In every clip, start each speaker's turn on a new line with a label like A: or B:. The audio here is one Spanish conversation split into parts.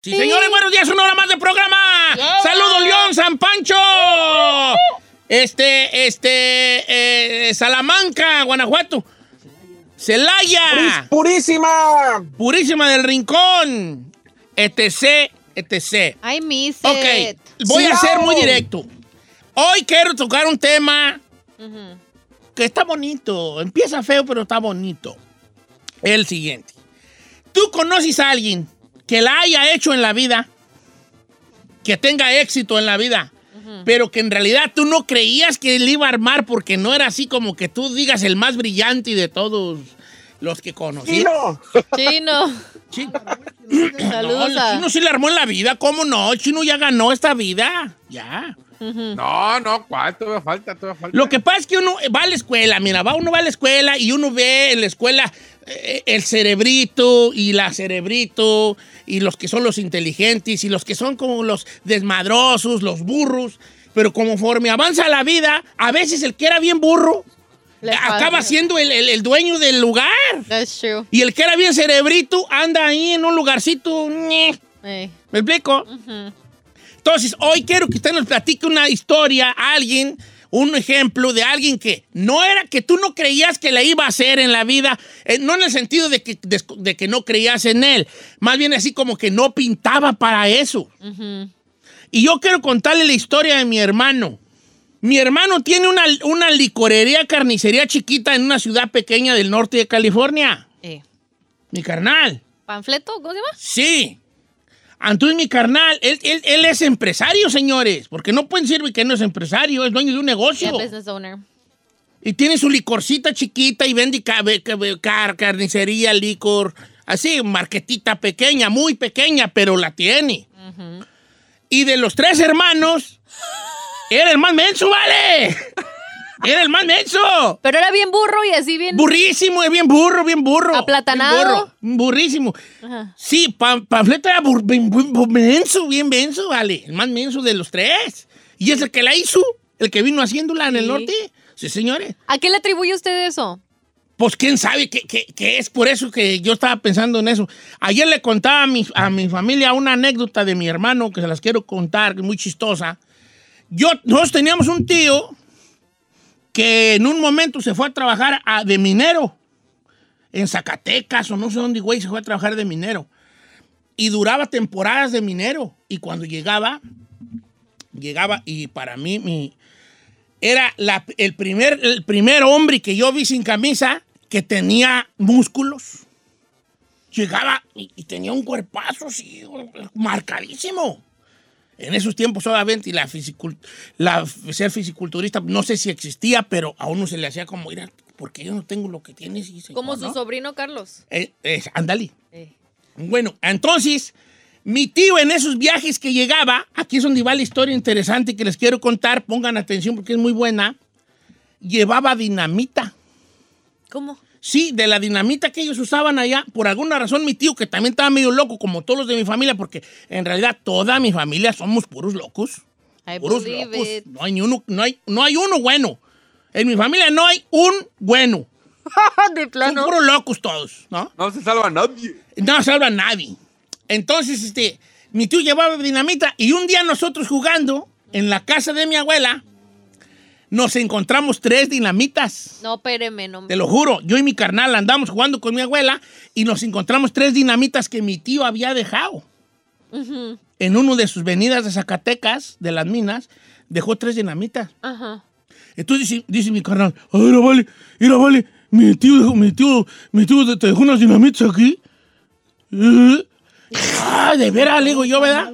A: Sí, señores, buenos días, una hora más de programa. Saludos, León, San Pancho. Este, este, eh, Salamanca, Guanajuato. Celaya.
B: Purísima.
A: Purísima del Rincón. etc, etc.
C: I miss
A: Ok,
C: it.
A: voy a ser muy directo. Hoy quiero tocar un tema que está bonito. Empieza feo, pero está bonito. El siguiente. ¿Tú conoces a alguien que la haya hecho en la vida? Que tenga éxito en la vida. Pero que en realidad tú no creías que él iba a armar porque no era así como que tú digas el más brillante de todos los que conocí.
B: Chino.
C: Chino.
A: Sí.
C: Saludos
A: No, el chino sí le armó en la vida, ¿cómo no? El chino ya ganó esta vida. Ya.
D: No, no, ¿cuál? Todavía falta, todavía falta.
A: Lo que pasa es que uno va a la escuela, mira, va, uno va a la escuela y uno ve en la escuela eh, el cerebrito y la cerebrito y los que son los inteligentes y los que son como los desmadrosos, los burros. Pero conforme avanza la vida, a veces el que era bien burro
C: Le
A: acaba siendo el, el- el dueño del lugar.
C: That's true.
A: Y el que era bien cerebrito anda ahí en un lugarcito.
C: Eh.
A: ¿Me explico? Entonces, hoy quiero que usted nos platique una historia, alguien, un ejemplo de alguien que no era que tú no creías que le iba a hacer en la vida, eh, no en el sentido de que, de, de que no creías en él, más bien así como que no pintaba para eso. Y yo quiero contarle la historia de mi hermano. Mi hermano tiene una, una licorería, carnicería chiquita en una ciudad pequeña del norte de California.
C: Eh.
A: Mi carnal.
C: ¿Panfleto? ¿Cómo se llama?
A: Sí. Entonces, mi carnal, él, él- él es empresario, señores, porque no pueden decir que no es empresario, es dueño de un
C: Yeah,
A: negocio.
C: business owner.
A: Y tiene su licorcita chiquita y vende car- carnicería, licor, así, marquetita pequeña, muy pequeña, pero la tiene. Y de los tres hermanos, era el más menso, ¿vale? Era el más menso.
C: Pero era bien burro y así bien.
A: Burrísimo, es bien burro, bien burro.
C: ¿Aplatanado?
A: Bien burro, burrísimo.
C: Ajá.
A: Sí, pan, Panfleto era bur- bien, menso, bien menso, vale. El más menso de los tres. Y es el que la hizo, el que vino haciéndola en el
C: Sí.
A: norte. Sí, señores.
C: ¿A qué le atribuye usted eso?
A: Pues quién sabe qué, qué- qué es por eso que yo estaba pensando en eso. Ayer le contaba a mi, a mi familia una anécdota de mi hermano que se las quiero contar, muy chistosa. Yo, nosotros teníamos un tío que en un momento se fue a trabajar a- de minero en Zacatecas o no sé dónde, güey, se fue a trabajar de minero. Y duraba temporadas de minero. Y cuando llegaba, llegaba y para mí mi, era el, primer, el primer hombre que yo vi sin camisa que tenía músculos. Llegaba y, tenía un cuerpazo así, marcadísimo. En esos tiempos, obviamente, y la, la ser fisiculturista, no sé si existía, pero a uno se le hacía como, mira, porque yo no tengo lo que tienes. Y
C: Como su
A: ¿no?
C: sobrino Carlos.
A: Eh, eh, ándale.
C: Eh.
A: Bueno, entonces, mi tío en esos viajes que llegaba, aquí es donde va la historia interesante que les quiero contar, pongan atención porque es muy buena, llevaba dinamita.
C: ¿Cómo?
A: Sí, de la dinamita que ellos usaban allá, por alguna razón mi tío, que también estaba medio loco, como todos los de mi familia, porque en realidad toda mi familia somos puros locos.
C: I
A: Puros
C: believe
A: locos.
C: it.
A: No hay, ni uno, no, hay, no hay uno bueno. En mi familia no hay un bueno.
C: de
A: Son
C: plano.
A: puros locos todos, ¿no?
D: No se salva nadie.
A: No salva a nadie. Entonces, este, mi tío llevaba dinamita y un día nosotros jugando en la casa de mi abuela, nos encontramos tres dinamitas.
C: No, espéreme, no.
A: Te lo juro, yo y mi carnal andamos jugando con mi abuela y nos encontramos tres dinamitas que mi tío había dejado. En uno de sus venidas de Zacatecas, de las minas, dejó tres dinamitas.
C: Ajá.
A: Entonces dice, dice mi carnal, a ver, vale, mira, vale, mi tío, dejó- mi tío, mi tío te dejó unas dinamitas aquí. Eh, Ah, de veras, le digo yo, ¿verdad?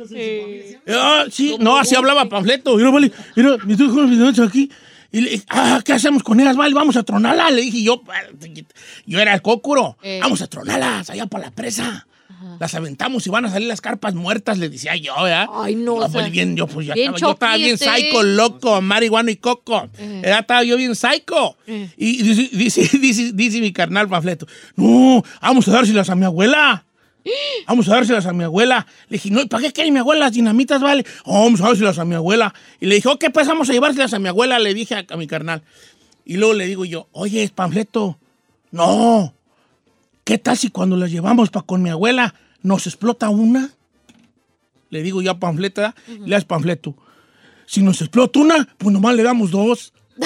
A: Ah, sí, no, así hablaba panfleto. Mira, vale, mira, mi tío dejó unas dinamitas aquí. Y le dije, ah, ¿qué hacemos con ellas? Vale, vamos a tronarlas. Le dije yo, yo era el cócuro.
C: Eh.
A: Vamos a tronarlas allá para la presa. Las aventamos y van a salir las carpas muertas, le decía yo, ¿verdad?
C: Ay, no,
A: Yo,
C: o sea,
A: pues, bien, yo, pues, ya
C: bien
A: estaba, yo estaba bien psycho, loco, marihuana y coco. Ya estaba yo bien psycho. Y dice, dice, dice, dice mi carnal panfleto, no, vamos a dárselas a mi abuela. Vamos a dárselas a mi abuela. Le dije, no, ¿y ¿para qué quiere mi abuela las dinamitas, vale? "Oh, vamos a dárselas a mi abuela. Y le dije, ok, pues vamos a llevárselas a mi abuela, le dije a, a mi carnal. Y luego le digo yo, oye, panfleto, no. ¿Qué tal si cuando las llevamos para con mi abuela nos explota una? Le digo yo a Panfleto, ¿verdad? Y le das Panfleto. Si nos explota una, pues nomás le damos dos.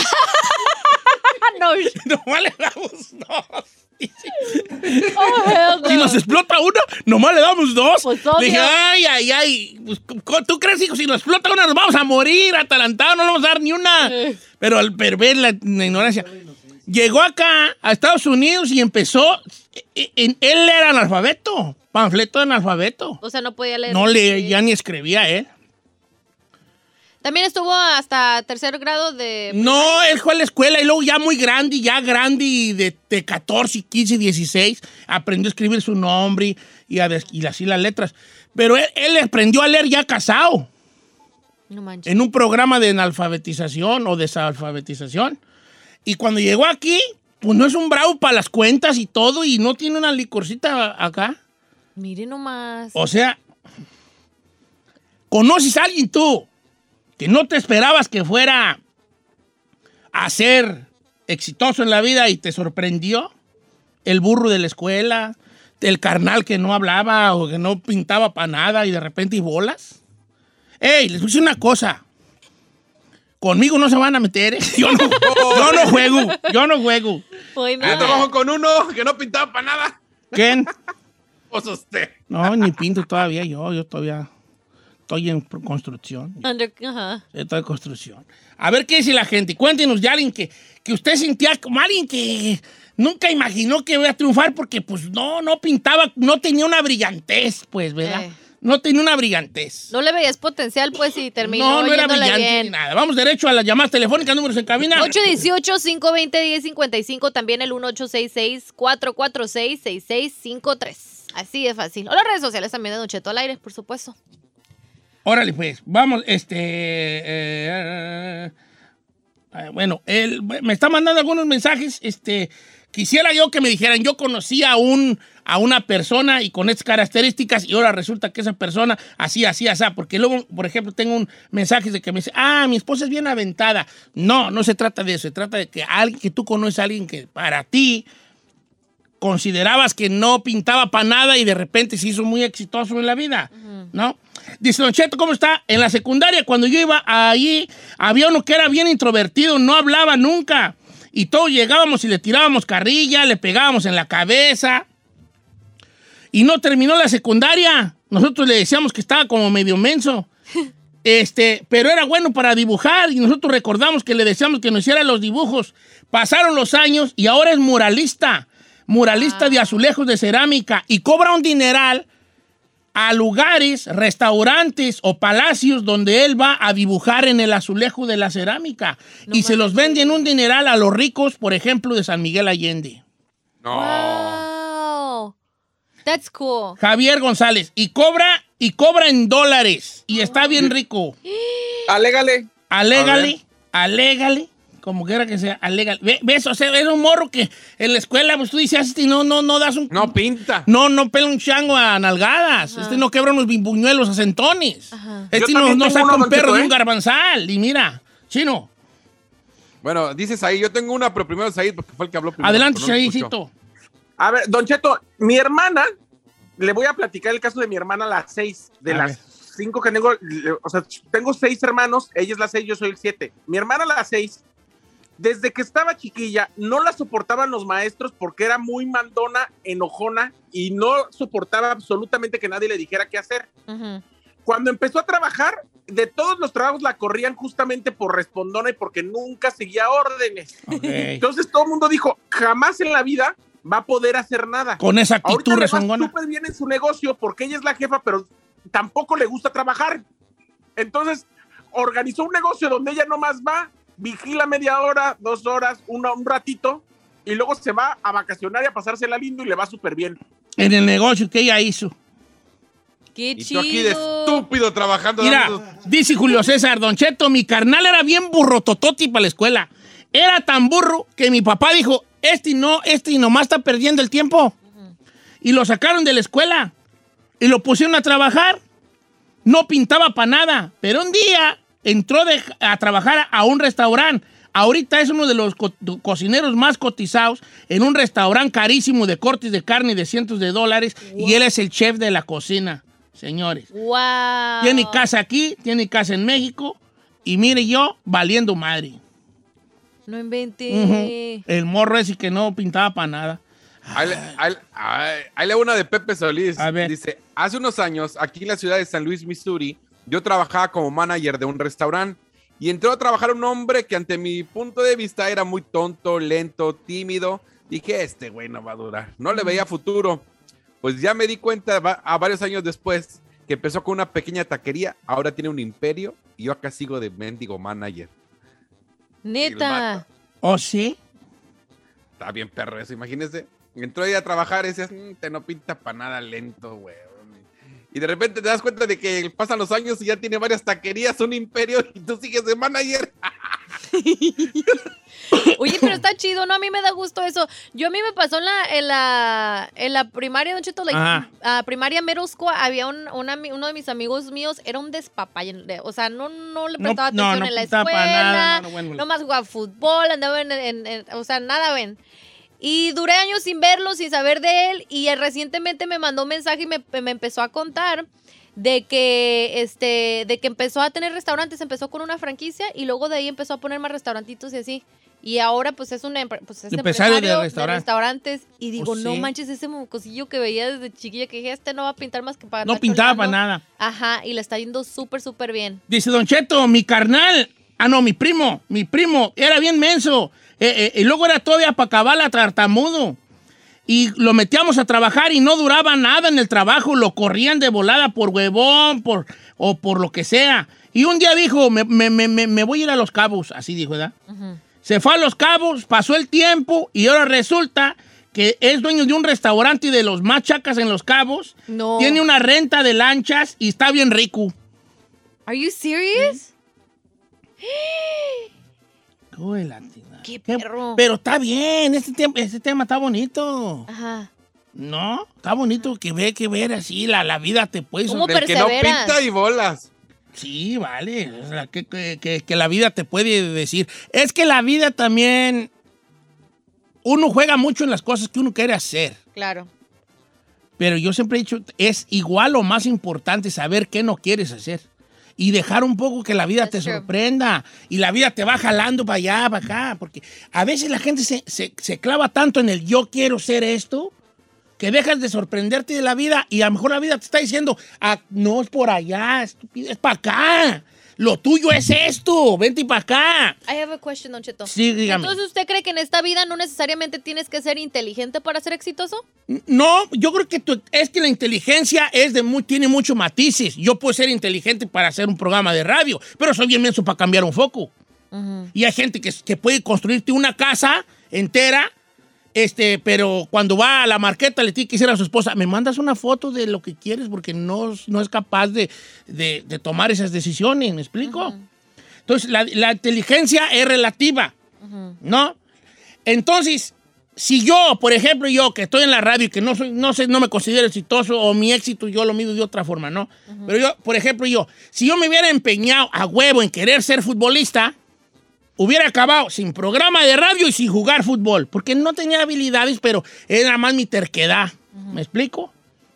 C: No.
A: nomás le damos dos.
C: Oh, hell no.
A: Si nos explota una, nomás le damos dos.
C: Pues,
A: le dije, ay, ay, ay. Pues, ¿cómo- ¿Tú crees, hijo? Si nos explota una, nos vamos a morir atalantados, no le vamos a dar ni una. Pero al perver la, la ignorancia. Llegó acá, a Estados Unidos, y empezó. e- e- él era analfabeto. Panfleto de analfabeto.
C: O sea, no podía leer.
A: No leía ni escribía, ¿eh?
C: También estuvo hasta tercer grado de...
A: No, él fue a la escuela y luego ya muy grande, ya grande y de, de 14, 15, 16, aprendió a escribir su nombre y, a y así las letras. Pero él, él aprendió a leer ya casado,
C: No manches.
A: en un programa de analfabetización o desalfabetización. Y cuando llegó aquí, pues no es un bravo para las cuentas y todo y no tiene una licorcita acá.
C: Mire nomás.
A: O sea, ¿conoces a alguien tú que no te esperabas que fuera a ser exitoso en la vida y te sorprendió? El burro de la escuela, el carnal que no hablaba o que no pintaba para nada y de repente y bolas. ¡Ey! Les decir una cosa. Conmigo no se van a meter, ¿eh? Yo no, yo no juego, yo no juego.
D: Yo trabajo con uno que no pintaba para nada.
A: ¿Quién?
D: Pues usted.
A: No, ni pinto todavía yo, yo todavía estoy en construcción.
C: Under- Ajá.
A: Esto de construcción. A ver qué dice la gente. Cuéntenos de alguien que, que usted sentía como alguien que nunca imaginó que iba a triunfar porque pues no, no pintaba, no tenía una brillantez, pues, ¿verdad?
C: Eh.
A: No tenía una brillantez.
C: No le veías potencial, pues, y terminó
A: No, no era brillante ni nada. Vamos derecho a las llamadas telefónicas, números en cabina.
C: 818-520-1055, también el 1866-446-6653. Así de fácil. O las redes sociales también de Don Cheto al aire, por supuesto.
A: Órale, pues, vamos, este... eh, eh, bueno, él me está mandando algunos mensajes, este... Quisiera yo que me dijeran, yo conocí a, un, a una persona y con estas características y ahora resulta que esa persona así, así, así. Porque luego, por ejemplo, tengo un mensaje de que me dice, ah, mi esposa es bien aventada. No, no se trata de eso. Se trata de que alguien que tú conoces a alguien que para ti considerabas que no pintaba para nada y de repente se hizo muy exitoso en la vida, ¿no? Dice Don Cheto, ¿cómo está? En la secundaria, cuando yo iba allí, había uno que era bien introvertido, no hablaba nunca. Y todos llegábamos y le tirábamos carrilla, le pegábamos en la cabeza. Y no terminó la secundaria. Nosotros le decíamos que estaba como medio menso. Este, pero era bueno para dibujar y nosotros recordamos que le decíamos que nos hiciera los dibujos. Pasaron los años y ahora es muralista, muralista de azulejos de cerámica y cobra un dineral a lugares, restaurantes o palacios donde él va a dibujar en el azulejo de la cerámica y se los vende en un dineral a los ricos, por ejemplo, de San Miguel Allende.
D: No.
C: Wow. That's cool.
A: Javier González y cobra y cobra en dólares y está bien rico.
B: Alégale.
A: Alégale, alégale, como quiera que sea. Ve- ¿Ves? O sea, es un morro que en la escuela, pues tú dices, este no, no, no das un...
D: No pinta.
A: No, no pela un chango a nalgadas. Este no quebra unos bimbuñuelos a centones.
C: Ajá.
A: Este no, no saca un perro de
B: ¿eh?
A: un garbanzal. Y mira, chino,
D: Bueno, dices ahí, yo tengo una, pero primero Said, porque fue el que habló primero.
A: adelante,
D: no.
B: A ver, Don Cheto, mi hermana, le voy a platicar el caso de mi hermana, las seis, de
A: A
B: las
A: ver.
B: cinco que tengo, o sea, tengo seis hermanos, ella es la seis, yo soy el siete. Mi hermana, la seis, desde que estaba chiquilla, no la soportaban los maestros porque era muy mandona, enojona y no soportaba absolutamente que nadie le dijera qué hacer.
C: Ujú.
B: Cuando empezó a trabajar, de todos los trabajos la corrían justamente por respondona y porque nunca seguía órdenes.
A: Ok.
B: Entonces todo el mundo dijo, jamás en la vida va a poder hacer nada.
A: Con esa actitud rezongona.
B: súper bien en su negocio porque ella es la jefa, pero tampoco le gusta trabajar. Entonces organizó un negocio donde ella nomás va, vigila media hora, dos horas, una- un ratito, y luego se va a vacacionar y a pasársela lindo y le va súper bien.
A: En el negocio que ella hizo.
C: Qué
D: Y tú
C: chido.
D: aquí de estúpido trabajando.
A: Mira,
D: dando-
A: dice Julio César, Don Cheto, mi carnal era bien burro tototi para la escuela. Era tan burro que mi papá dijo, este no, este nomás está perdiendo el tiempo. Y lo sacaron de la escuela y lo pusieron a trabajar. No pintaba para nada, pero un día entró de- a trabajar a un restaurante. Ahorita es uno de los co- cocineros más cotizados en un restaurante carísimo de cortes de carne de cientos de dólares y él es el chef de la cocina. señores.
C: Wow.
A: Tiene casa aquí, tiene casa en México y mire yo valiendo madre.
C: No inventé.
A: El morro ese que no pintaba para nada.
D: Ahí, le- una de Pepe Solís.
A: A ver.
D: Dice, hace unos años, aquí en la ciudad de San Luis, Missouri, yo trabajaba como manager de un restaurante y entró a trabajar un hombre que ante mi punto de vista era muy tonto, lento, tímido. Dije, este güey no va a durar. No le veía futuro. Pues ya me di cuenta a varios años después que empezó con una pequeña taquería, ahora tiene un imperio y yo acá sigo de mendigo manager.
C: Neta.
A: ¿Oh, sí?
D: Está bien perro eso, imagínese. Entró ahí a trabajar y decías, "Mm, te no pinta para nada lento, güey. Y de repente te das cuenta de que pasan los años y ya tiene varias taquerías, un imperio y tú sigues de manager.
C: Oye, pero está chido, ¿no? A mí me da gusto eso. Yo a mí me pasó en la, en la, en la primaria, Don Cheto, like,
A: Ajá.
C: ah, primaria school, había un, uno de mis amigos míos, era un despapalle. de- O sea, no, no le
A: No,
C: prestaba
A: no,
C: atención
A: no
C: en la escuela.
A: nada, no, no, bueno.
C: Nomás jugaba fútbol, andaba en, en- en- o sea, nada, ven. Y duré años sin verlo, sin saber de él, y él recientemente me mandó un mensaje y me, me empezó a contar de que este de que empezó a tener restaurantes, empezó con una franquicia y luego de ahí empezó a poner más restaurantitos y así. Y ahora pues es un pues, es
A: Empresario de
C: restaurantes y digo,
A: Pues
C: no manches ese mocosillo que veía desde chiquilla que dije, este no va a pintar más que para
A: No pintaba para
C: choleando".
A: nada.
C: Ajá, y le está yendo súper súper bien.
A: Dice Don Cheto, mi carnal. Ah, no, mi primo. Mi primo era bien menso. Eh, eh, y luego era todavía para acabar tartamudo. Y lo metíamos a trabajar y no duraba nada en el trabajo. Lo corrían de volada por huevón por, o por lo que sea. Y un día dijo, me, me- me- me- voy a ir a Los Cabos. Así dijo, ¿verdad? Se fue a Los Cabos, pasó el tiempo y ahora resulta que es dueño de un restaurante y de los más chacas en Los Cabos.
C: No.
A: Tiene una renta de lanchas y está bien rico.
C: Are you serious?
A: Uy, la tina.
C: Qué perro.
A: Pero está bien, este, tem- este tema está bonito.
C: Ajá.
A: ¿No? Está bonito que ve, que ver así, la, la vida te puede...
C: ¿Cómo
A: sorprender.
D: Que no
C: perseveras.
D: pinta y bolas.
A: Sí, vale. o sea, que, que- que- que la vida te puede decir. Es que la vida también... Uno juega mucho en las cosas que uno quiere hacer.
C: Claro.
A: Pero yo siempre he dicho, es igual o más importante saber qué no quieres hacer. Y dejar un poco que la vida
C: That's
A: te
C: true.
A: sorprenda. Y la vida te va jalando para allá, para acá. Porque a veces la gente se, se- se clava tanto en el yo quiero ser esto, que dejas de sorprenderte de la vida y a lo mejor la vida te está diciendo, ah, no es por allá, estúpido, es para acá. Lo tuyo es esto, vente para acá.
C: I have a question, Don Cheto.
A: Sí, dígame.
C: Entonces, ¿usted cree que en esta vida no necesariamente tienes que ser inteligente para ser exitoso?
A: No, yo creo que tu- es que la inteligencia es de muy, tiene muchos matices. Yo puedo ser inteligente para hacer un programa de radio, pero soy bien menso para cambiar un foco. Y hay gente que, que puede construirte una casa entera, este, pero cuando va a la marqueta le tiene que decir a su esposa, me mandas una foto de lo que quieres porque no, no es capaz de, de- de tomar esas decisiones, ¿me explico? Entonces, la, la inteligencia es relativa, ¿no? Entonces, si yo, por ejemplo, yo que estoy en la radio y que no soy, no sé, no me considero exitoso o mi éxito yo lo mido de otra forma, ¿no? Pero yo, por ejemplo, yo, si yo me hubiera empeñado a huevo en querer ser futbolista, hubiera acabado sin programa de radio y sin jugar fútbol, porque no tenía habilidades, pero era más mi terquedad. ¿Me explico?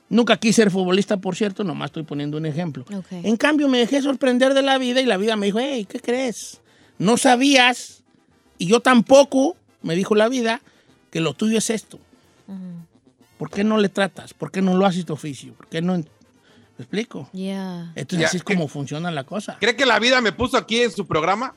A: Nunca quise ser futbolista, por cierto, nomás estoy poniendo un ejemplo.
C: Ok.
A: En cambio, me dejé sorprender de la vida y la vida me dijo, hey, ¿qué crees? No sabías, y yo tampoco, me dijo la vida, que lo tuyo es esto. ¿Por qué no le tratas? ¿Por qué no lo haces tu oficio? ¿Por qué no? ¿Me explico?
C: Yeah.
A: Entonces
D: Ya,
A: así es como funciona la cosa.
D: ¿Cree que la vida me puso aquí en su programa?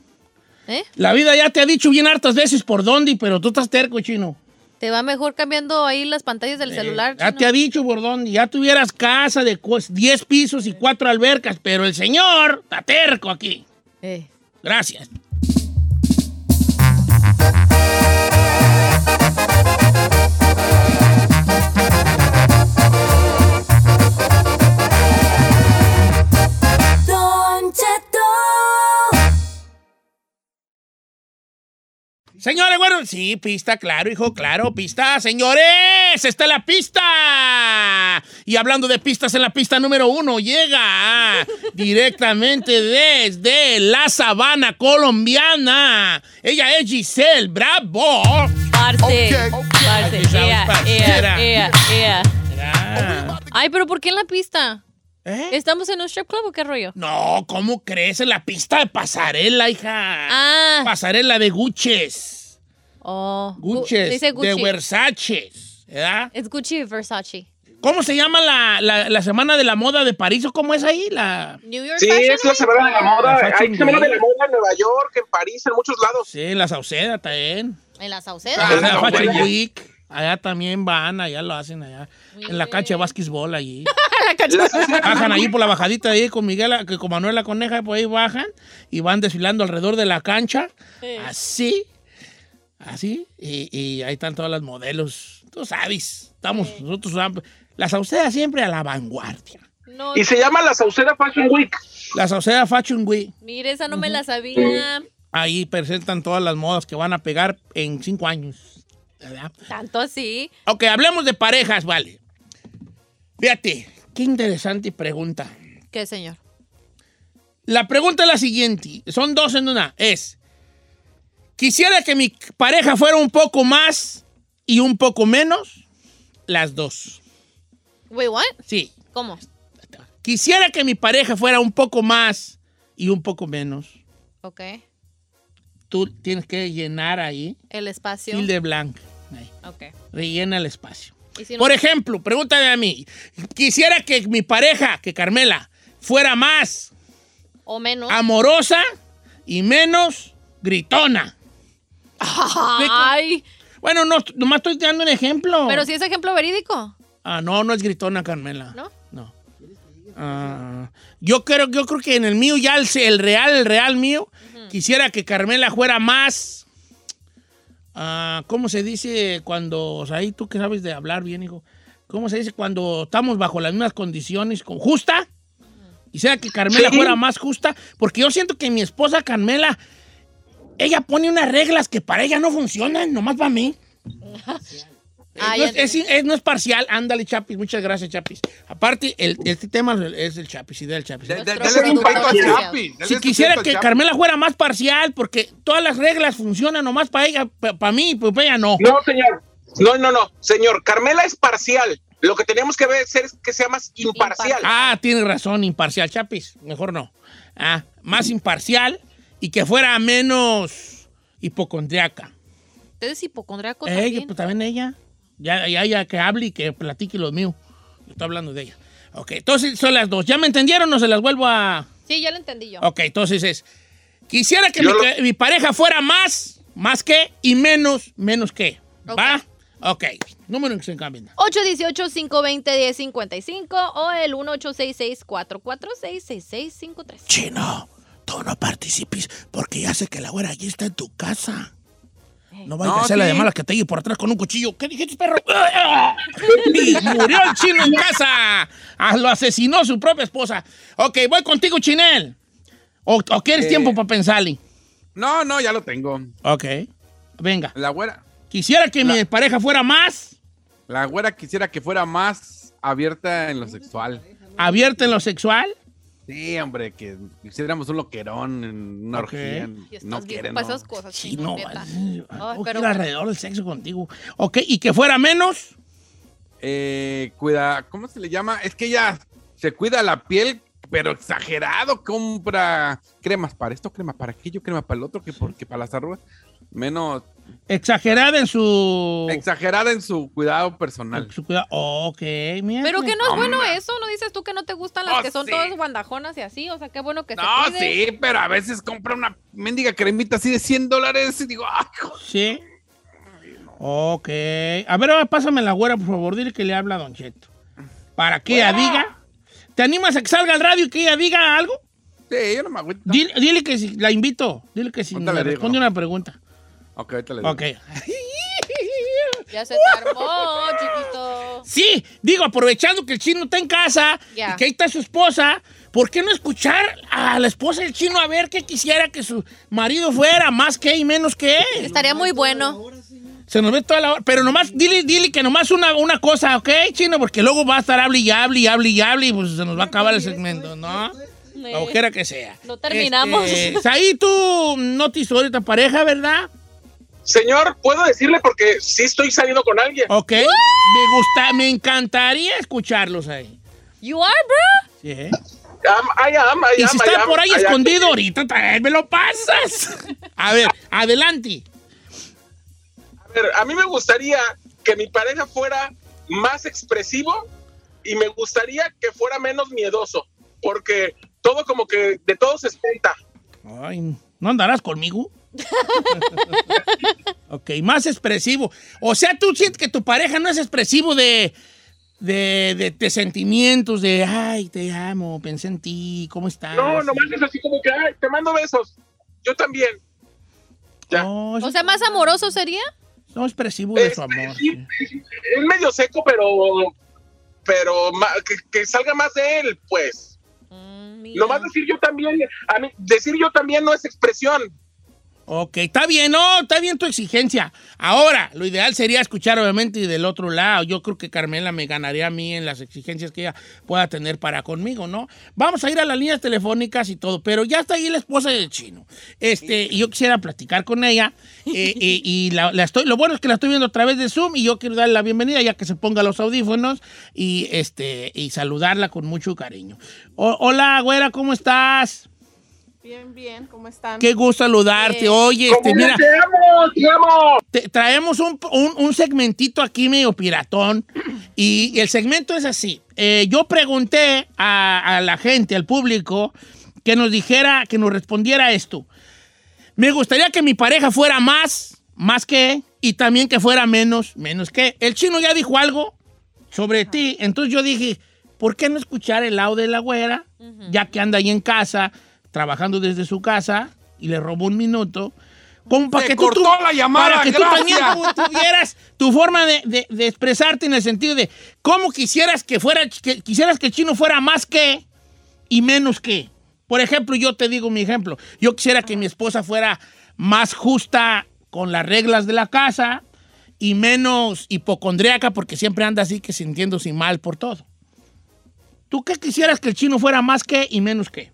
C: ¿Eh?
A: La vida ya te ha dicho bien hartas veces por dónde, pero tú estás terco, chino.
C: Te va mejor cambiando ahí las pantallas del
A: Eh,
C: celular.
A: ya te ha dicho por dónde. Ya tuvieras casa de cu- 10 pisos y 4 albercas, pero el señor está terco aquí.
C: Eh.
A: Gracias. Señores, bueno, sí, pista, claro, hijo, claro, pista. Señores, está en la pista. Y hablando de pistas en la pista número uno, llega directamente desde la sabana colombiana. Ella es Giselle Bravo.
C: Parce. Parce.
A: Aquí estamos,
C: Ea, ea, ea, ea. Ay, pero ¿por qué en la pista?
A: ¿Eh?
C: ¿Estamos en un strip club o qué rollo?
A: No, ¿cómo crees? En la pista de pasarela, hija.
C: Ah.
A: Pasarela de Guches.
C: Oh. Gu-
A: Guches.
C: Dice Gucci.
A: De Versace. ¿Verdad?
C: Es Gucci y Versace.
A: ¿Cómo se llama la, la- la semana de la moda de París o cómo es ahí? La...
C: New York
B: Sí,
C: Fashion
B: es la
C: Week.
B: semana de la moda.
A: La
B: Hay semana de
A: Week.
B: la moda en Nueva York, en París, en muchos lados.
A: Sí, la Sauceda también.
C: En la
B: Ah,
C: Sauceda.
A: La
B: no,
A: Fashion. Week. Allá también van, allá lo hacen allá.
C: Muy
A: En la cancha de básquetbol allí.
C: La cancha.
A: Bajan allí por la bajadita ahí con Miguel, que con Manuel la coneja, por ahí bajan y van desfilando alrededor de la cancha.
C: Sí.
A: Así. Así. Y, y ahí están todas las modelos. Tú sabes. Estamos nosotros. La Sauceda siempre a la vanguardia.
C: No,
B: Y se llama la Sauceda Fashion Week.
A: La Sauceda Fashion Week.
C: mire, esa no me la sabía.
A: Ahí presentan todas las modas que van a pegar en cinco años. ¿verdad?
C: Tanto así.
A: Ok, hablemos de parejas, vale. Fíjate, qué interesante pregunta.
C: ¿Qué, señor?
A: La pregunta es la siguiente, son dos en una. Es, quisiera que mi pareja fuera un poco más y un poco menos, las dos.
C: Wait, what?
A: Sí,
C: ¿Cómo?
A: quisiera que mi pareja fuera un poco más y un poco menos.
C: Ok.
A: Tú tienes que llenar ahí,
C: El espacio.
A: fil de blanco. Ahí,
C: Ok.
A: rellena el espacio.
C: Y si no-
A: Por ejemplo, pregúntame a mí, quisiera que mi pareja, que Carmela, fuera más
C: o menos.
A: amorosa y menos gritona.
C: Ay.
A: Bueno, no, nomás estoy dando un ejemplo.
C: Pero si es ejemplo verídico.
A: Ah, no, no es gritona, Carmela.
C: ¿No?
A: No. Ah, yo creo, yo creo que en el mío ya el, el real, el real mío, quisiera que Carmela fuera más. Ah, ¿Cómo se dice cuando, o sea, ahí tú que sabes de hablar bien, hijo? ¿Cómo se dice cuando estamos bajo las mismas condiciones, con justa? Quisiera que Carmela
B: Sí.
A: fuera más justa, porque yo siento que mi esposa Carmela, ella pone unas reglas que para ella no funcionan, nomás para mí.
C: Ah,
A: no,
C: ya
A: es, es- es- no es parcial. Ándale, Chapis. Muchas gracias, Chapis. Aparte, el, este tema es el Chapis, idea del Chapis.
D: De- de-
C: Nuestro
D: Dale un
C: productor
D: pato a
C: oficial.
D: Chapi. dale
A: Si quisiera que. Carmela fuera más parcial, porque todas las reglas funcionan nomás para ella, para mí, pues para ella no.
B: No, señor. No, no, no. Señor, Carmela es parcial. Lo que tenemos que ver es que sea más imparcial.
A: Ah, tiene razón, imparcial, Chapis. Mejor no. Ah, más imparcial y que fuera menos hipocondriaca.
C: ¿Usted es hipocondriaco
A: Ella,
C: también?
A: pues también ella. Ya, ya, ya que hable y que platique lo mío. Yo estoy hablando de ella. Ok, entonces son las dos. ¿Ya me entendieron o se las vuelvo a...?
C: Sí, ya lo entendí yo.
A: Ok, entonces es. Quisiera que mi,
B: lo-
A: mi pareja fuera más, más que, y menos, menos que. ¿Va? Ok. Número en que se cambien.
C: 818-520-1055 o el 1866-446-6653.
A: Chino, tú no participes porque ya sé que la güera allí está en tu casa. No vayas
D: No,
A: a hacer la
D: sí.
A: de malas que te lleve por atrás con un cuchillo. ¿Qué dijiste, perro? y murió el chino en casa. Ah, lo asesinó su propia esposa. Ok, voy contigo, Chinel. ¿O, o quieres
D: Eh.
A: tiempo para pensarle?
D: No, no, ya lo tengo.
A: Ok. Venga.
D: La güera.
A: Quisiera que mi pareja fuera más
D: La güera quisiera que fuera más abierta en lo sexual.
A: abierta en lo sexual.
D: Sí, hombre, que hiciéramos un loquerón en una orgía.
C: Y estás
D: No
C: bien
D: quiere,
C: para
D: no.
C: esas cosas,
A: Sí,
C: chino,
A: no, ay,
C: pero
A: ir alrededor del sexo contigo. Ok, y que fuera menos.
D: Eh, cuida, ¿cómo se le llama? Es que ella se cuida la piel, pero exagerado. Compra cremas para esto, cremas para aquello, crema para el otro, que porque para las arrugas. Menos
A: Exagerada en su.
D: exagerada en su cuidado personal.
A: su cuidado. Ok, mira.
C: Pero que no es
D: Hombre.
C: bueno eso, ¿no dices tú que no te gustan las
D: Oh,
C: que son
D: sí.
C: todas guandajonas y así? O sea, qué bueno que
D: No,
C: se cuide.
D: sí, pero a veces compra una mendiga cremita así de 100 dólares y digo, ay, joder.
A: Sí. Ok. A ver, ahora pásame la güera, por favor. Dile que le habla a Don Cheto. Para que ella diga. ¿Te animas a que salga al radio y que ella diga algo?
D: Sí, yo no me agüito.
A: Dile, dile que si, la invito. Dile que si me responde una pregunta.
D: Ok, ahorita le digo.
A: Ok.
C: Ya se te armó, chiquito.
A: Sí, digo, aprovechando que el chino está en casa
C: Ya.
A: y que ahí está su esposa, ¿por qué no escuchar a la esposa del chino a ver qué quisiera que su marido fuera, más que y menos que?
C: Estaría muy bueno.
A: Se nos ve toda la hora. Pero nomás, dile, dile que nomás una, una cosa, ¿ok, chino? Porque luego va a estar hable y hable y hable y hable y pues se nos va a acabar el segmento, ¿no? O quiera que sea.
C: No terminamos.
A: Este, ahí tú no te hizo ahorita pareja, ¿verdad?
B: Señor, puedo decirle porque sí estoy saliendo con alguien.
A: Ok. Me gusta, me encantaría escucharlos ahí.
C: You are, bro?
A: Sí, ¿eh?
B: Am- I am, I
A: Y
B: am,
A: si
B: I
A: está
B: am,
A: por ahí
B: I am.
A: escondido ahorita, también me lo pasas. A ver, adelante.
B: A ver, a mí me gustaría que mi pareja fuera más expresivo y me gustaría que fuera menos miedoso, porque todo como que de todo se espanta.
A: Ay, ¿no andarás conmigo? Ok, más expresivo. O sea, tú sientes que tu pareja no es expresivo de, de, de- de sentimientos, de, ay, te amo, pensé en ti, ¿cómo estás?
B: No, nomás es así como que, ay, te mando besos. Yo también. ya.
C: O sea, más amoroso sería.
A: no expresivo de
B: Es,
A: su amor.
B: sí, es medio seco, pero, pero ma- que, que salga más de él, pues.
C: Mm.
B: Nomás decir yo también, a mí, decir yo también no es expresión.
A: Ok, está bien, no, está bien tu exigencia. Ahora, lo ideal sería escuchar obviamente del otro lado. Yo creo que Carmela me ganaría a mí en las exigencias que ella pueda tener para conmigo, ¿no? Vamos a ir a las líneas telefónicas y todo, pero ya está ahí la esposa del chino. Este, y yo quisiera platicar con ella. eh, eh, y la, la estoy, lo bueno es que la estoy viendo a través de Zoom y yo quiero darle la bienvenida ya que se ponga los audífonos y, este, y saludarla con mucho cariño. O- hola, güera, ¿cómo estás?
E: Bien, bien, ¿cómo están?
A: Qué gusto saludarte.
C: Bien.
A: Oye, este,
B: Como
A: mira.
B: Te amo, te amo.
A: Te- traemos un, un- un segmentito aquí medio piratón y, el segmento es así. Eh, yo pregunté a, a la gente, al público, que nos dijera, que nos respondiera esto. Me gustaría que mi pareja fuera más, más que, y también que fuera menos, menos que. El chino ya dijo algo sobre ti, entonces yo dije, ¿por qué no escuchar el lado de la güera? Ya que anda ahí en casa, trabajando desde su casa, y le robó un minuto. Como para que tú,
D: cortó
A: tú-
D: la llamada,
A: para que tú también tu- tuvieras tu forma de, de- de expresarte en el sentido de cómo quisieras que fuera, que quisieras que el chino fuera más que y menos que. Por ejemplo, yo te digo mi ejemplo. Yo quisiera que mi esposa fuera más justa con las reglas de la casa y menos hipocondríaca porque siempre anda así que sintiéndose mal por todo. ¿Tú qué quisieras que el chino fuera más que y menos que?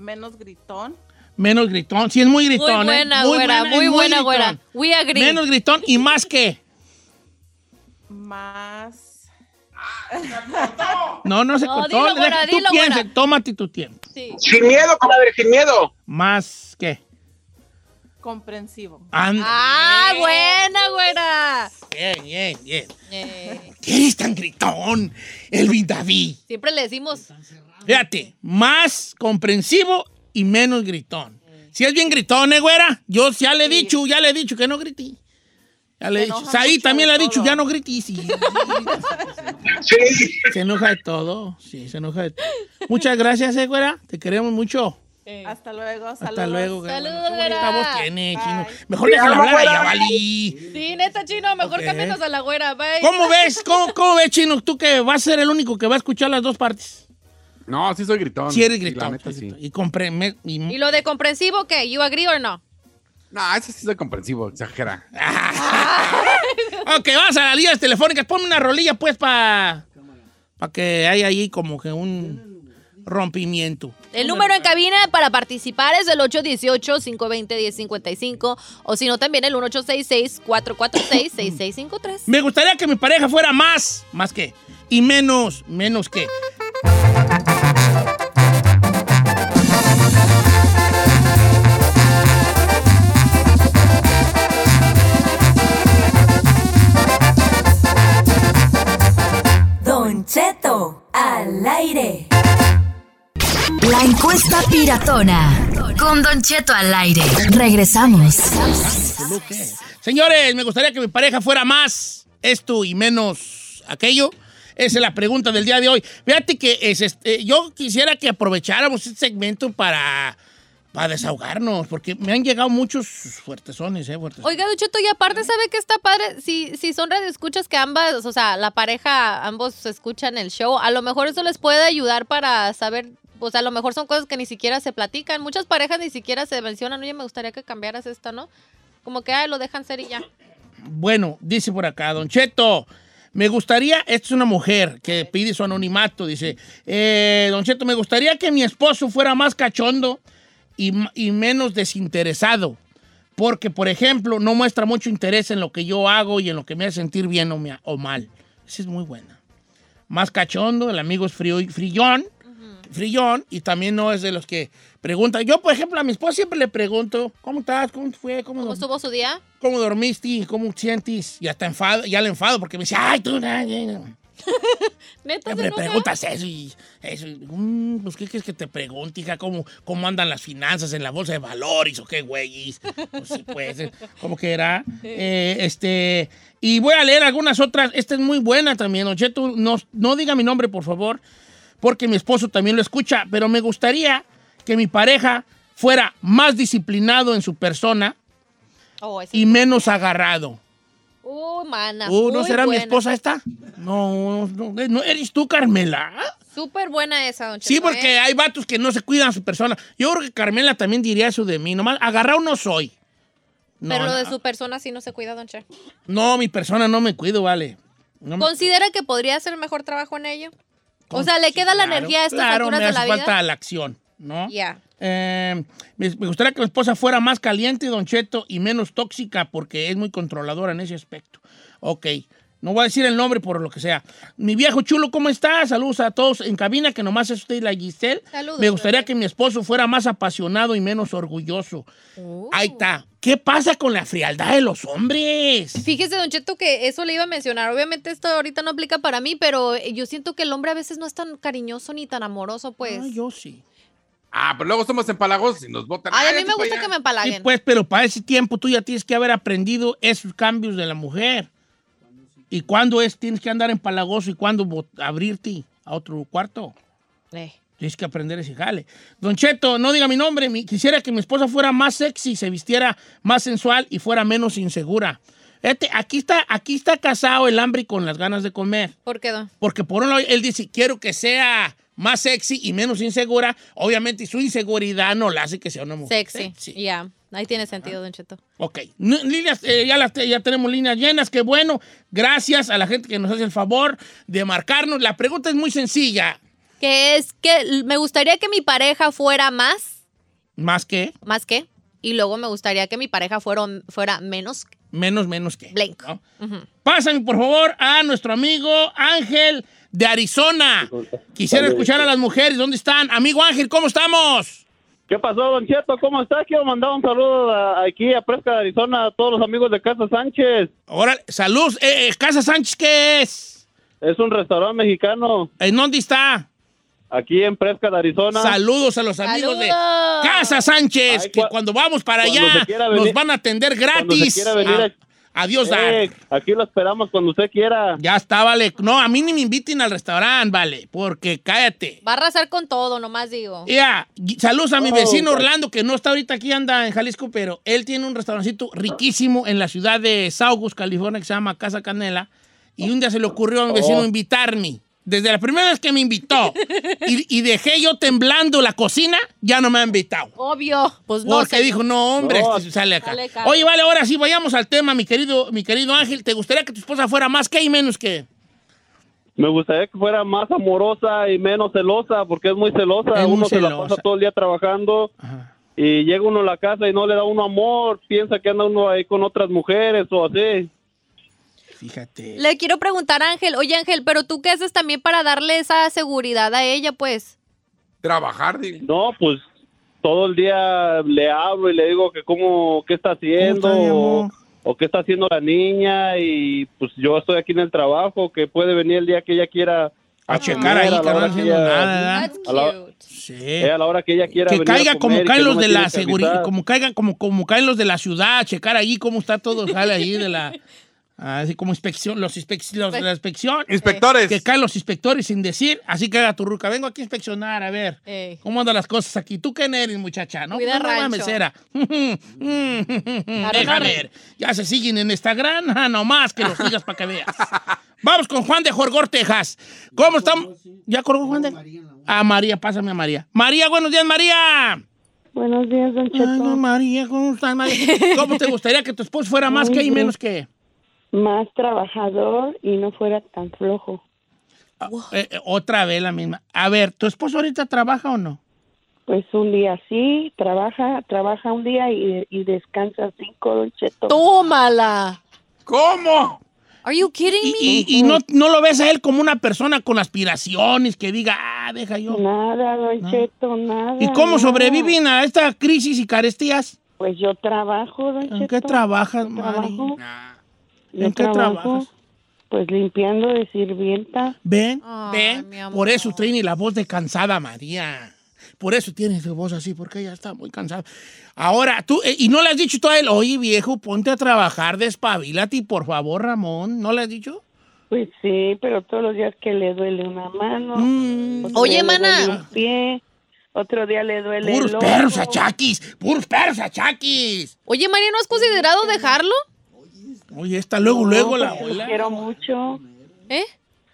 E: Menos gritón.
A: Menos gritón. Sí, es muy
C: Muy
A: gritón. ¿eh?
C: buena, güera,
A: es
C: muy buena,
A: gritón.
C: güera. We agree.
A: Menos gritón y más que.
E: Más.
A: No, no se
C: No,
A: cortó.
C: dilo, güera,
A: tú
C: dilo,
A: piensa,
C: güera.
A: tómate tu tiempo.
C: Sí.
B: Sin miedo, comadre, sin miedo.
A: Más que.
E: Comprensivo.
C: Ah, buena, güera.
A: Bien, bien, bien.
C: Eh,
A: ¿Qué eres tan gritón, Elvin David?
C: siempre le decimos.
A: Fíjate, más comprensivo y menos gritón. Si es bien gritón, ¿eh, güera? Yo ya le he
E: Sí.
A: dicho, ya le he dicho que no grité. Ya le he dicho. Saí también le ha dicho, ya no grité. Sí,
B: Sí.
A: se enoja de todo. Sí, se enoja de todo. Muchas gracias, eh, güera. Te queremos mucho.
E: Hasta luego.
A: Hasta
E: saludos.
A: luego, güera.
C: Saludos,
A: Qué bonita
C: güera.
A: voz tiene, chino. Mejor déjala hablar a ella,
B: güera.
A: Vali.
C: Sí, neta, chino, mejor
A: Ok.
C: cámbianos a la güera. Bye.
A: ¿Cómo ves? ¿Cómo, ¿Cómo ves, Chino? Tú que vas a ser el único que va a escuchar las dos partes.
D: No, sí soy gritón.
A: Si eres
D: Sí, la
A: gritón.
D: neta,
A: sí,
D: sí.
A: Y me- y-
C: ¿Y lo de comprensivo qué? ¿You agree or no?
D: No, ese sí soy comprensivo, exagera.
A: ok, vamos a las líneas telefónicas. Ponme una rolilla, pues, para que haya ahí como que un rompimiento.
C: El número en cabina para participar es el 818-520-1055 o si no también el 1866-446-6653.
A: Me gustaría que mi pareja fuera más, más que, y menos, menos que.
F: Piratona. Con Don Cheto al aire. Regresamos.
A: Señores, me gustaría que mi pareja fuera más esto y menos aquello. Esa es la pregunta del día de hoy. Fíjate que es este, yo quisiera que aprovecháramos este segmento para, para desahogarnos, porque me han llegado muchos fuertesones, ¿eh? Fuertesones.
C: Oiga, Ducheto, y aparte, ¿sabe que está padre? Si, si son radioescuchas que ambas, o sea, la pareja, ambos escuchan el show, a lo mejor eso les puede ayudar para saber, o sea, a lo mejor son cosas que ni siquiera se platican. Muchas parejas ni siquiera se mencionan, oye, me gustaría que cambiaras esta, ¿no? Como que, ay, lo dejan ser y ya.
A: Bueno, dice por acá, Don Cheto, me gustaría, esta es una mujer que pide su anonimato, dice, eh, Don Cheto, me gustaría que mi esposo fuera más cachondo y, y menos desinteresado, porque, por ejemplo, no muestra mucho interés en lo que yo hago y en lo que me hace sentir bien o, me- o mal. Esa es muy buena. más cachondo, el amigo es frío, frillón, frillón, y también no es de los que preguntan. Yo, por ejemplo, a mi esposa siempre le pregunto, ¿cómo estás? ¿Cómo fue? ¿Cómo,
C: ¿Cómo estuvo su día?
A: ¿Cómo dormiste? ¿Cómo te sientes? Y hasta enfado, ya le enfado porque me dice, ay, tú, na, na, na".
C: ¿Neta enoja?
A: preguntas eso y eso. y, mm, pues, ¿qué quieres que te pregunte, hija? ¿Cómo, ¿Cómo andan las finanzas en la bolsa de valores o qué, güeyes? Pues sí, pues, eh, ¿cómo que era? Eh, este, y voy a leer algunas otras. Esta es muy buena también, Don Cheto. No, no diga mi nombre, por favor, porque mi esposo también lo escucha, pero me gustaría que mi pareja fuera más disciplinado en su persona
C: Oh,
A: y menos agarrado.
C: Uh, mana.
A: Uh, ¿No
C: muy
A: será mi
C: buena.
A: esposa esta? No, no, no eres tú, Carmela.
C: Súper buena esa, don
A: Sí, porque
C: ¿eh?
A: hay vatos que no se cuidan a su persona. Yo creo que Carmela también diría eso de mí. Nomás agarrado no soy. No,
C: Pero lo de
A: no.
C: su persona sí no se cuida, don Che.
A: No, mi persona no me cuido, vale. No me-
C: ¿Considera que podría hacer mejor trabajo en ello? O sea, ¿le queda la
A: Claro,
C: energía a estas
A: claro,
C: alturas
A: me
C: de
A: hace
C: la vida?
A: falta la acción, ¿no?
C: Ya.
A: Eh, me, me gustaría que mi esposa fuera más caliente, Don Cheto, y menos tóxica porque es muy controladora en ese aspecto. Ok, no voy a decir el nombre por lo que sea. Mi viejo chulo, ¿cómo estás? Saludos a todos en cabina, que nomás es usted y la Giselle.
C: Saludos,
A: Me gustaría que mi esposo fuera más apasionado y menos orgulloso.
C: Uh.
A: Ahí está. ¿Qué pasa con la frialdad de los hombres?
C: Fíjese, Don Cheto, que eso le iba a mencionar. Obviamente esto ahorita no aplica para mí, pero yo siento que el hombre a veces no es tan cariñoso ni tan amoroso, pues.
A: Ah, yo sí.
D: Ah, pero luego somos empalagosos y nos botan.
C: Ay, a mí me gusta
D: allá.
C: que me
A: Sí,
C: empalaguen.
A: pues, pero para ese tiempo tú ya tienes que haber aprendido esos cambios de la mujer. ¿Y cuándo es tienes que andar empalagoso y cuándo abrirte a otro cuarto?
C: Eh.
A: Tienes que aprender ese jale. Don Cheto, no diga mi nombre. quisiera que mi esposa fuera más sexy, se vistiera más sensual y fuera menos insegura. Este, aquí, está, aquí está casado el hambre con las ganas de comer.
C: ¿Por qué, don?
A: Porque por un lado él dice, quiero que sea más sexy y menos insegura. Obviamente su inseguridad no la hace que sea una mujer
C: Sexy. Ya. Ahí tiene sentido, Don Cheto.
A: Ok, líneas, eh, ya, las te- ya tenemos líneas llenas, qué bueno. Gracias a la gente que nos hace el favor de marcarnos. La pregunta es muy sencilla.
C: Que es que me gustaría que mi pareja fuera más,
A: Más que,
C: más que, y luego me gustaría que mi pareja fuera, fuera menos.
A: menos, menos que.
C: Blank.
A: ¿no? Pásame, por favor, a nuestro amigo Ángel de Arizona. Quisiera escuchar a las mujeres. ¿Dónde están? Amigo Ángel, ¿cómo estamos?
G: ¿Qué pasó, Don Cheto? ¿Cómo está? Quiero mandar un saludo a- aquí a Presca de Arizona a todos los amigos de Casa Sánchez.
A: Ahora, salud. Eh, eh, Casa Sánchez, ¿qué es?
G: Es un restaurante mexicano
A: ¿En dónde está?
G: aquí en Presca de Arizona.
A: Saludos a los amigos de. Casa Sánchez,
G: Ay,
A: que
G: cua-
A: cuando vamos para
G: cuando
A: allá nos van a atender
G: cuando se
A: gratis.
G: quiera venir
A: A- Adiós, dar.
G: Eh, aquí lo esperamos cuando usted quiera.
A: Ya está, vale. No, a mí ni me inviten al restaurante, vale, porque cállate.
C: Va a arrasar con todo, nomás digo.
A: Ya, gui- saludos a mi
G: Oh,
A: vecino
G: ok.
A: Orlando, que no está ahorita aquí, anda en Jalisco, pero él tiene un restaurancito riquísimo en la ciudad de Saugus, California, que se llama Casa Canela. Y un día se le ocurrió a mi vecino
G: Oh.
A: invitarme. Desde la primera vez que me invitó y, y dejé yo temblando la cocina, ya no me ha invitado.
C: Obvio. Pues no.
A: Porque
C: señor.
A: dijo, no, hombre,
G: No.
A: este sale acá.
C: Sale.
A: Oye, vale, ahora sí, vayamos al tema, mi querido, mi querido Ángel. ¿Te gustaría que tu esposa fuera más que y menos que?
G: Me gustaría que fuera más amorosa y menos celosa, porque es muy celosa.
A: Es muy
G: uno se la
A: celosa.
G: pasa todo el día trabajando
A: Ajá.
G: y llega uno a la casa y no le da uno amor, piensa que anda uno ahí con otras mujeres o así.
A: Fíjate.
C: Le quiero preguntar a Ángel, oye Ángel, pero tú qué haces también para darle esa seguridad a ella, pues.
D: Trabajar, digo.
G: No, pues todo el día le hablo y le digo que cómo, qué está haciendo
A: ¿Cómo está, mi
G: o, qué está haciendo la niña y pues yo estoy aquí en el trabajo, que puede venir el día que ella quiera
A: A checar ahí,
G: a la
A: que no
G: hora
A: haciendo
G: ella-
A: nada, ¿verdad?
C: That's
G: A la-
C: cute.
A: Sí.
G: eh, a la hora que ella quiera
A: que
G: venir a
A: caiga como
G: comer
A: caen
G: no
A: los de la seguridad, como caigan, como, como caen los de la ciudad, checar ahí cómo está todo, jale ahí de la, así como inspección, los, inspec- los de la inspección,
D: Inspectores.
A: que caen los inspectores sin decir, así que haga tu ruca, vengo aquí a inspeccionar, a ver,
C: Ey.
A: cómo andan las cosas aquí, ¿tú quién eres, muchacha? No,
C: Cuida
A: no,
C: rancho.
A: mesera. Deja ver, ya se siguen en Instagram, ah, nomás que los sigas para que veas. Vamos con Juan de Jorgor, Texas. ¿Cómo estamos? ¿Ya colgó Juan de? Ah, María, pásame a María. María, buenos días, María.
H: Buenos días, Don Cheto.
A: Ay, no, María, ¿cómo estás, María? ¿Cómo te gustaría que tu esposo fuera más
H: Muy
A: que y menos que?
H: Más trabajador y no fuera tan flojo.
A: Eh, eh, otra vez la misma. A ver, ¿tu esposo ahorita trabaja o no?
H: Pues un día sí, trabaja, trabaja un día y, y descansa cinco, Don Cheto.
C: Tómala.
D: ¿Cómo?
C: Are you kidding
A: Y,
C: me?
A: y- y no, no lo ves a él como una persona con aspiraciones que diga, ah, deja yo.
H: Nada, Don Cheto, nada.
A: ¿Y cómo
H: nada.
A: sobreviven a esta crisis y carestías?
H: Pues yo trabajo, Don
A: ¿En
H: Cheto.
A: qué trabajas, Mari?
H: trabajo. Yo
A: ¿En qué
H: trabajo,
A: trabajas?
H: Pues limpiando de sirvienta.
A: Ven, ven. Por eso tiene la voz de cansada María. Por eso tiene su voz así, porque ella está muy cansada. Ahora, tú, eh, y no le has dicho a él, oye viejo, ponte a trabajar, despabilate, por favor, Ramón. ¿No le has dicho?
H: Pues sí, pero todos los días que le duele una mano.
A: Mm,
C: Oye, mana.
H: duele un pie, otro día le duele
A: puros
H: el
A: perros
H: ojo.
A: achaquis, puros perros achaquis.
C: Oye, María, ¿no has considerado dejarlo?
A: Oye, está luego,
H: No,
A: luego la
H: Lo
A: abuela.
H: quiero mucho,
C: ¿Eh?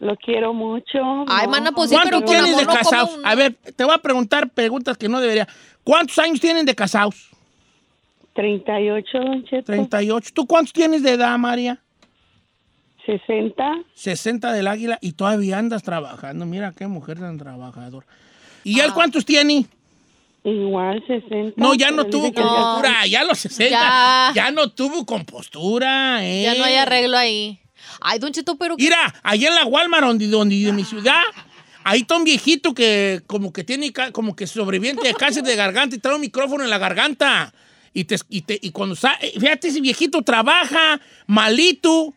H: lo quiero mucho.
C: Ay,
H: no.
C: mana, pues sí,
A: ¿Cuánto
C: pero con
A: tienes de
C: amor
A: casados?
C: un-
A: A ver, te voy a preguntar preguntas que no debería. ¿Cuántos años tienen de casados?
H: 38, Don Cheto.
A: 38. ¿Tú cuántos tienes de edad, María?
H: 60.
A: 60 del águila y todavía andas trabajando. Mira qué mujer tan trabajadora. ¿Y
C: Ah.
A: él cuántos tiene?
H: Igual 60.
A: No, ya no tuvo
H: ya-
A: compostura. Ya los 60. Ya,
C: Ya.
A: no tuvo compostura. ¿eh?
C: Ya no hay arreglo ahí. Ay, Don Cheto, pero...
A: Mira, allá en la Walmart, donde, donde de mi ciudad, ahí está un viejito que como que tiene, como que sobreviviente de cáncer de garganta y trae un micrófono en la garganta. Y, te, y, te- y cuando sa- eh, fíjate, ese viejito trabaja malito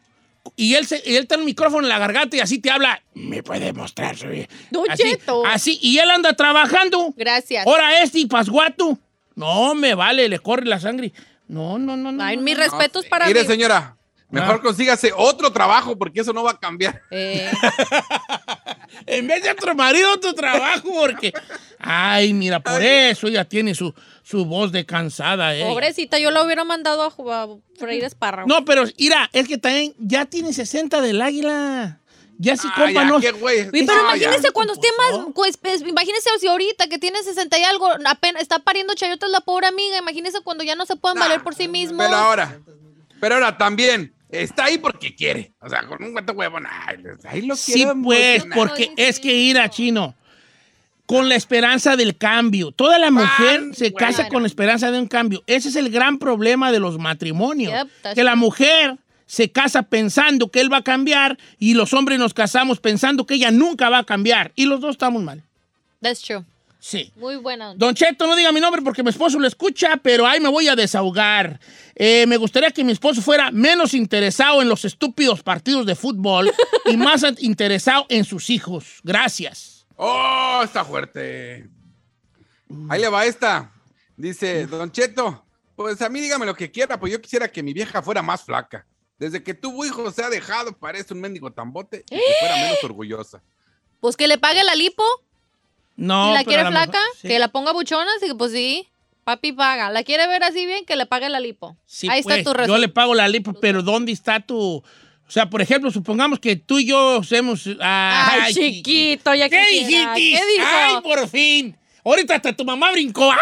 A: y él, se, y él tiene un micrófono en la garganta y así te habla. Me puede mostrar. soy-".
C: Don
A: así, así, y él anda trabajando.
C: Gracias.
A: Ahora este y pasguato. No, me vale, le corre la sangre. No, no, no, no.
C: Ay,
A: no,
C: mis
A: no.
C: respetos para
D: Mire,
C: mí.
D: señora, mejor
A: Ah.
D: consígase otro trabajo porque eso no va a cambiar.
C: Eh,
A: En vez de otro marido, otro trabajo, porque. Ay, mira, por eso ella tiene su, su voz de cansada, ¿eh?
C: pobrecita, yo la hubiera mandado a, a freír espárragos.
A: No, pero mira, es que también ya tiene 60 del águila. Ya si
D: Ah,
A: compa
D: ya,
A: no.
D: qué güey.
C: Uy, pero
D: Ah, ya.
C: imagínese cuando esté más, pues, pues, imagínese si ahorita que tiene 60 y algo, apenas está pariendo chayotas la pobre amiga, imagínese cuando ya no se puedan valer por sí mismos.
D: Pero ahora, pero ahora también, está ahí porque quiere. O sea, con un cuento huevón, ay, ahí lo
A: Sí, pues,
D: emocionar.
A: porque es que ir a chino. Con la esperanza del cambio. Toda la mujer
D: Ah,
A: se
D: bueno.
A: casa con la esperanza de un cambio. Ese es el gran problema de los matrimonios.
C: Yep,
A: que la mujer se casa pensando que él va a cambiar y los hombres nos casamos pensando que ella nunca va a cambiar. Y los dos estamos mal.
C: That's true.
A: Sí.
C: Muy buena.
A: Don Cheto, no diga mi nombre porque mi esposo lo escucha, pero ahí me voy a desahogar. Eh, me gustaría que mi esposo fuera menos interesado en los estúpidos partidos de fútbol y más interesado en sus hijos. Gracias.
D: Oh, está fuerte. Ahí le va esta. Dice, Don Cheto, pues a mí dígame lo que quiera, pues yo quisiera que mi vieja fuera más flaca. Desde que tuvo hijos se ha dejado, parece un mendigo tambote, y que fuera menos orgullosa.
C: Pues que le pague la lipo,
A: No,
C: si la quiere flaca,
A: mejor- sí.
C: que la ponga buchona, así que pues sí, papi paga. La quiere ver así bien, que le pague la lipo.
A: Sí,
C: Ahí
A: pues,
C: está tu
A: Yo
C: resultado.
A: le pago la lipo, pero ¿dónde está tu...? O sea, por ejemplo, supongamos que tú y yo hacemos...
C: Ay, chiquito, ya
A: ¿Qué dijiste?
C: ¿Qué dijo?
A: ¡Ay, por fin! Ahorita hasta tu mamá brincó. ¡Ay,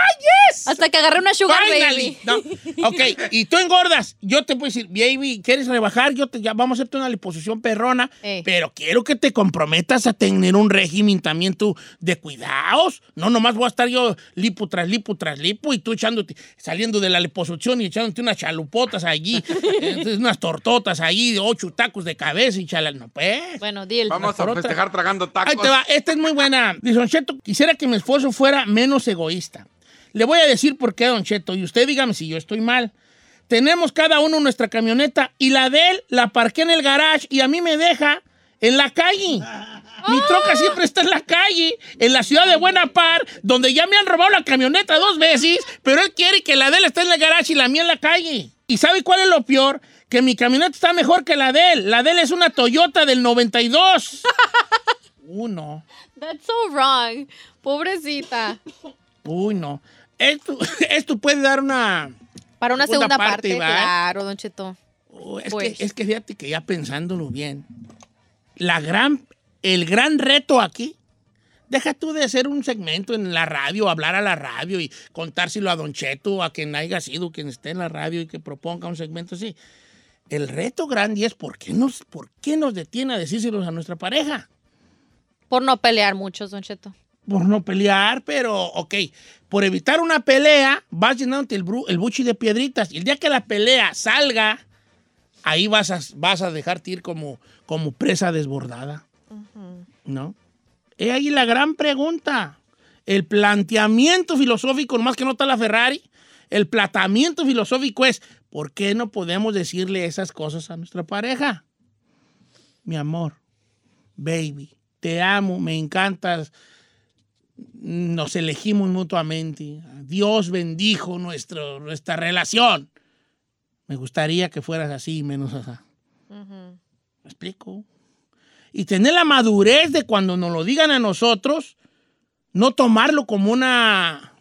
A: yes!
C: Hasta que agarré una sugar
A: Finally.
C: baby.
A: No. Ok, y tú engordas. Yo te puedo decir, baby, ¿quieres rebajar? Yo te, ya vamos a hacerte una liposucción perrona,
C: Eh.
A: pero quiero que te comprometas a tener un régimen también tú de cuidados. No, nomás voy a estar yo lipo tras lipo tras lipo y tú echándote, saliendo de la liposucción y echándote unas chalupotas allí, entonces, unas tortotas allí, de ocho tacos de cabeza y chalal. No, pues.
C: Bueno, deal.
D: Vamos a
A: otra.
D: festejar tragando tacos.
A: Ahí te va, esta es muy buena. Dice, Don Cheto, quisiera que mi esposo fuera menos egoísta. Le voy a decir por qué, Don Cheto, y usted dígame si yo estoy mal. Tenemos cada uno nuestra camioneta y la de él la parqué en el garage y a mí me deja en la calle. Mi troca siempre está en la calle, en la ciudad de Buena Par, donde ya me han robado la camioneta dos veces, pero él quiere que la de él esté en el garage y la mía en la calle. ¿Y sabe cuál es lo peor? Que mi camioneta está mejor que la de él. La de él es una Toyota del 92. Uno.
C: That's so wrong. Pobrecita.
A: Uy, no. Esto, esto puede dar una...
C: Para una
A: Segunda
C: segunda
A: parte,
C: claro, Don Cheto.
A: Oh, es,
C: Pues.
A: que, es que fíjate que ya pensándolo bien, la gran, el gran reto aquí, deja tú de hacer un segmento en la radio, hablar a la radio y contárselo a Don Cheto, a quien haya sido, quien esté en la radio y que proponga un segmento así. El reto grande es por qué nos, por qué nos detiene a decírselos a nuestra pareja.
C: Por no pelear mucho, Don Cheto.
A: Por no pelear, pero ok. Por evitar una pelea, vas llenándote el, bru- el buchi de piedritas. Y el día que la pelea salga ahí vas a, vas a dejarte ir como, como presa desbordada. ¿No? Es ahí la gran pregunta. El planteamiento filosófico, más que no está la Ferrari, el planteamiento filosófico es, ¿por qué no podemos decirle esas cosas a nuestra pareja? Mi amor, baby, te amo, me encantas, nos elegimos mutuamente, Dios bendijo nuestro, nuestra relación. Me gustaría que fueras así, menos así. ¿Me explico? Y tener la madurez de cuando nos lo digan a nosotros, no tomarlo como una...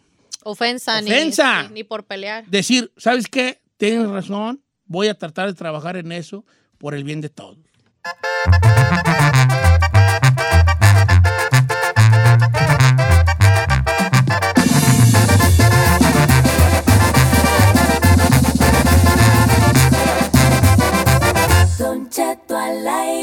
C: Ofensa, ni-
A: Ofensa.
C: Ni, ni por pelear.
A: Decir, ¿sabes qué? Tienes razón, voy a tratar de trabajar en eso por el bien de todos. life.